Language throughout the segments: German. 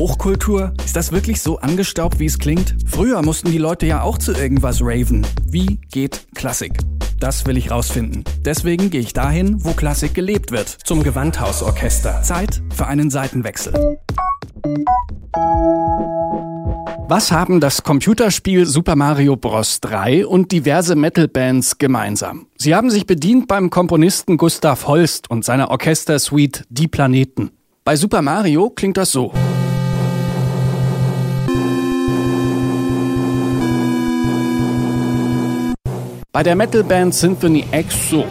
Hochkultur? Ist das wirklich so angestaubt, wie es klingt? Früher mussten die Leute ja auch zu irgendwas raven. Wie geht Klassik? Das will ich rausfinden. Deswegen gehe ich dahin, wo Klassik gelebt wird. Zum Gewandhausorchester. Zeit für einen Seitenwechsel. Was haben das Computerspiel Super Mario Bros. 3 und diverse Metal-Bands gemeinsam? Sie haben sich bedient beim Komponisten Gustav Holst und seiner Orchestersuite Die Planeten. Bei Super Mario klingt das so. Bei der Metalband Symphony X so.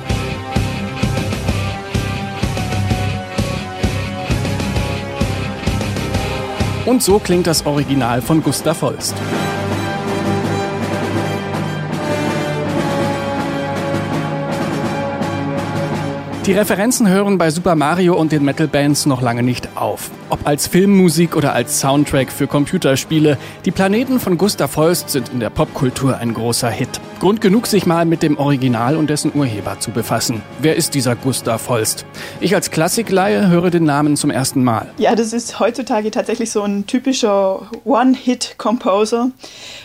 Und so klingt das Original von Gustav Holst. Die Referenzen hören bei Super Mario und den Metal Bands noch lange nicht auf. Ob als Filmmusik oder als Soundtrack für Computerspiele, die Planeten von Gustav Holst sind in der Popkultur ein großer Hit. Grund genug, sich mal mit dem Original und dessen Urheber zu befassen. Wer ist dieser Gustav Holst? Ich als Klassikleihe höre den Namen zum ersten Mal. Ja, das ist heutzutage tatsächlich so ein typischer One-Hit-Composer.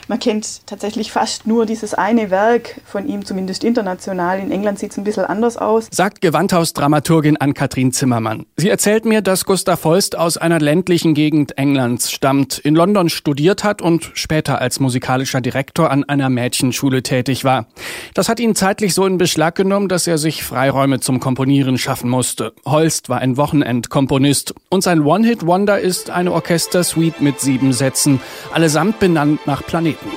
Man kennt tatsächlich fast nur dieses eine Werk von ihm, zumindest international. In England sieht es ein bisschen anders aus. Sagt Gewandhaus-Dramaturgin Ann-Kathrin Zimmermann. Sie erzählt mir, dass Gustav Holst aus einer ländlichen Gegend Englands stammt, in London studiert hat und später als musikalischer Direktor an einer Mädchenschule tätig war. Das hat ihn zeitlich so in Beschlag genommen, dass er sich Freiräume zum Komponieren schaffen musste. Holst war ein Wochenendkomponist und sein One-Hit-Wonder ist eine Orchestersuite mit sieben Sätzen, allesamt benannt nach. Planeten.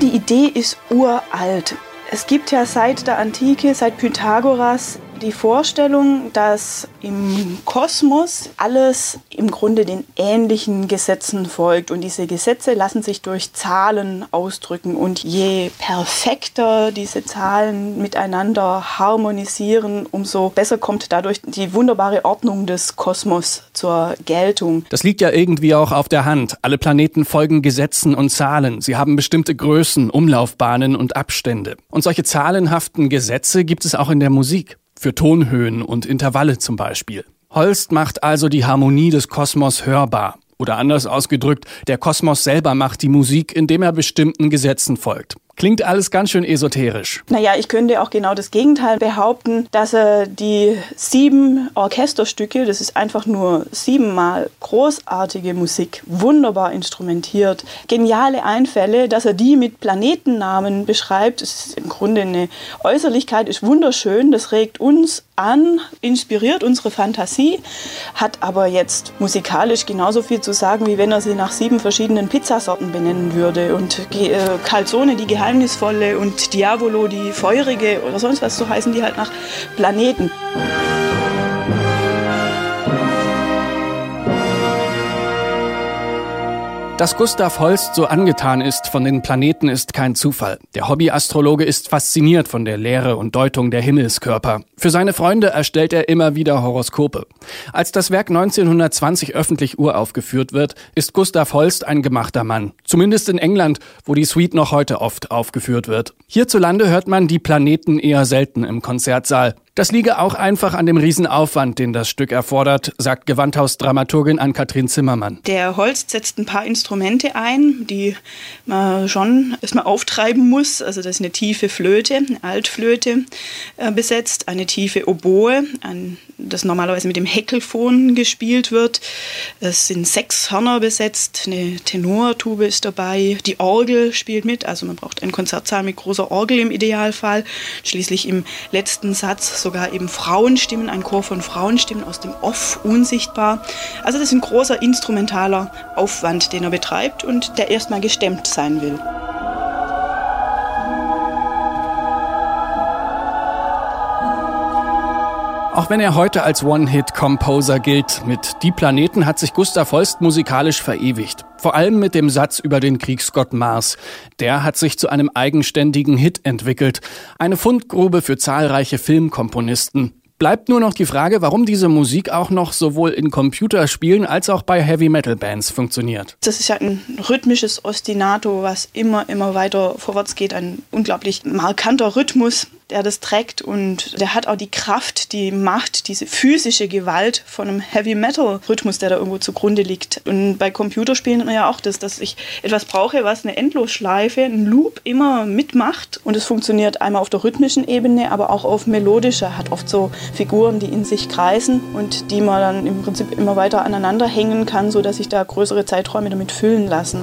Die Idee ist uralt. Es gibt ja seit der Antike, seit Pythagoras, die Vorstellung, dass im Kosmos alles im Grunde den ähnlichen Gesetzen folgt und diese Gesetze lassen sich durch Zahlen ausdrücken und je perfekter diese Zahlen miteinander harmonisieren, umso besser kommt dadurch die wunderbare Ordnung des Kosmos zur Geltung. Das liegt ja irgendwie auch auf der Hand. Alle Planeten folgen Gesetzen und Zahlen. Sie haben bestimmte Größen, Umlaufbahnen und Abstände. Und solche zahlenhaften Gesetze gibt es auch in der Musik für Tonhöhen und Intervalle zum Beispiel. Holst macht also die Harmonie des Kosmos hörbar. Oder anders ausgedrückt, der Kosmos selber macht die Musik, indem er bestimmten Gesetzen folgt. Klingt alles ganz schön esoterisch. Naja, ich könnte auch genau das Gegenteil behaupten, dass er die sieben Orchesterstücke, das ist einfach nur siebenmal großartige Musik, wunderbar instrumentiert, geniale Einfälle, dass er die mit Planetennamen beschreibt. Das ist im Grunde eine Äußerlichkeit, ist wunderschön, das regt uns an, inspiriert unsere Fantasie, hat aber jetzt musikalisch genauso viel zu sagen, wie wenn er sie nach sieben verschiedenen Pizzasorten benennen würde. Und äh, Calzone, die geheimnisvolle, und Diavolo, die feurige oder sonst was, so heißen die halt nach Planeten. Dass Gustav Holst so angetan ist von den Planeten ist kein Zufall. Der Hobbyastrologe ist fasziniert von der Lehre und Deutung der Himmelskörper. Für seine Freunde erstellt er immer wieder Horoskope. Als das Werk 1920 öffentlich uraufgeführt wird, ist Gustav Holst ein gemachter Mann. Zumindest in England, wo die Suite noch heute oft aufgeführt wird. Hierzulande hört man die Planeten eher selten im Konzertsaal. Das liege auch einfach an dem Riesenaufwand, den das Stück erfordert, sagt Gewandhaus-Dramaturgin Ann-Kathrin Zimmermann. Der Holst setzt ein paar Instrumente ein, die man schon erstmal auftreiben muss. Also das ist eine tiefe Flöte, eine Altflöte äh, besetzt, eine tiefe Oboe, ein, das normalerweise mit dem Heckelfon gespielt wird. Es sind sechs Hörner besetzt, eine Tenortube ist dabei, die Orgel spielt mit, also man braucht einen Konzertsaal mit großer Orgel im Idealfall. Schließlich im letzten Satz sogar eben Frauenstimmen, ein Chor von Frauenstimmen aus dem Off unsichtbar. Also das ist ein großer instrumentaler Aufwand, den er betreibt und der erstmal gestemmt sein will. Auch wenn er heute als One-Hit-Composer gilt, mit Die Planeten hat sich Gustav Holst musikalisch verewigt. Vor allem mit dem Satz über den Kriegsgott Mars. Der hat sich zu einem eigenständigen Hit entwickelt. Eine Fundgrube für zahlreiche Filmkomponisten. Bleibt nur noch die Frage, warum diese Musik auch noch sowohl in Computerspielen als auch bei Heavy Metal Bands funktioniert. Das ist ja ein rhythmisches Ostinato, was immer, immer weiter vorwärts geht. Ein unglaublich markanter Rhythmus, der das trägt und der hat auch die Kraft, die Macht, diese physische Gewalt von einem Heavy Metal Rhythmus, der da irgendwo zugrunde liegt. Und bei Computerspielen ja auch das, dass ich etwas brauche, was eine Endlosschleife, ein Loop immer mitmacht und es funktioniert einmal auf der rhythmischen Ebene, aber auch auf melodischer, hat oft so Figuren, die in sich kreisen und die man dann im Prinzip immer weiter aneinander hängen kann, sodass sich da größere Zeiträume damit füllen lassen.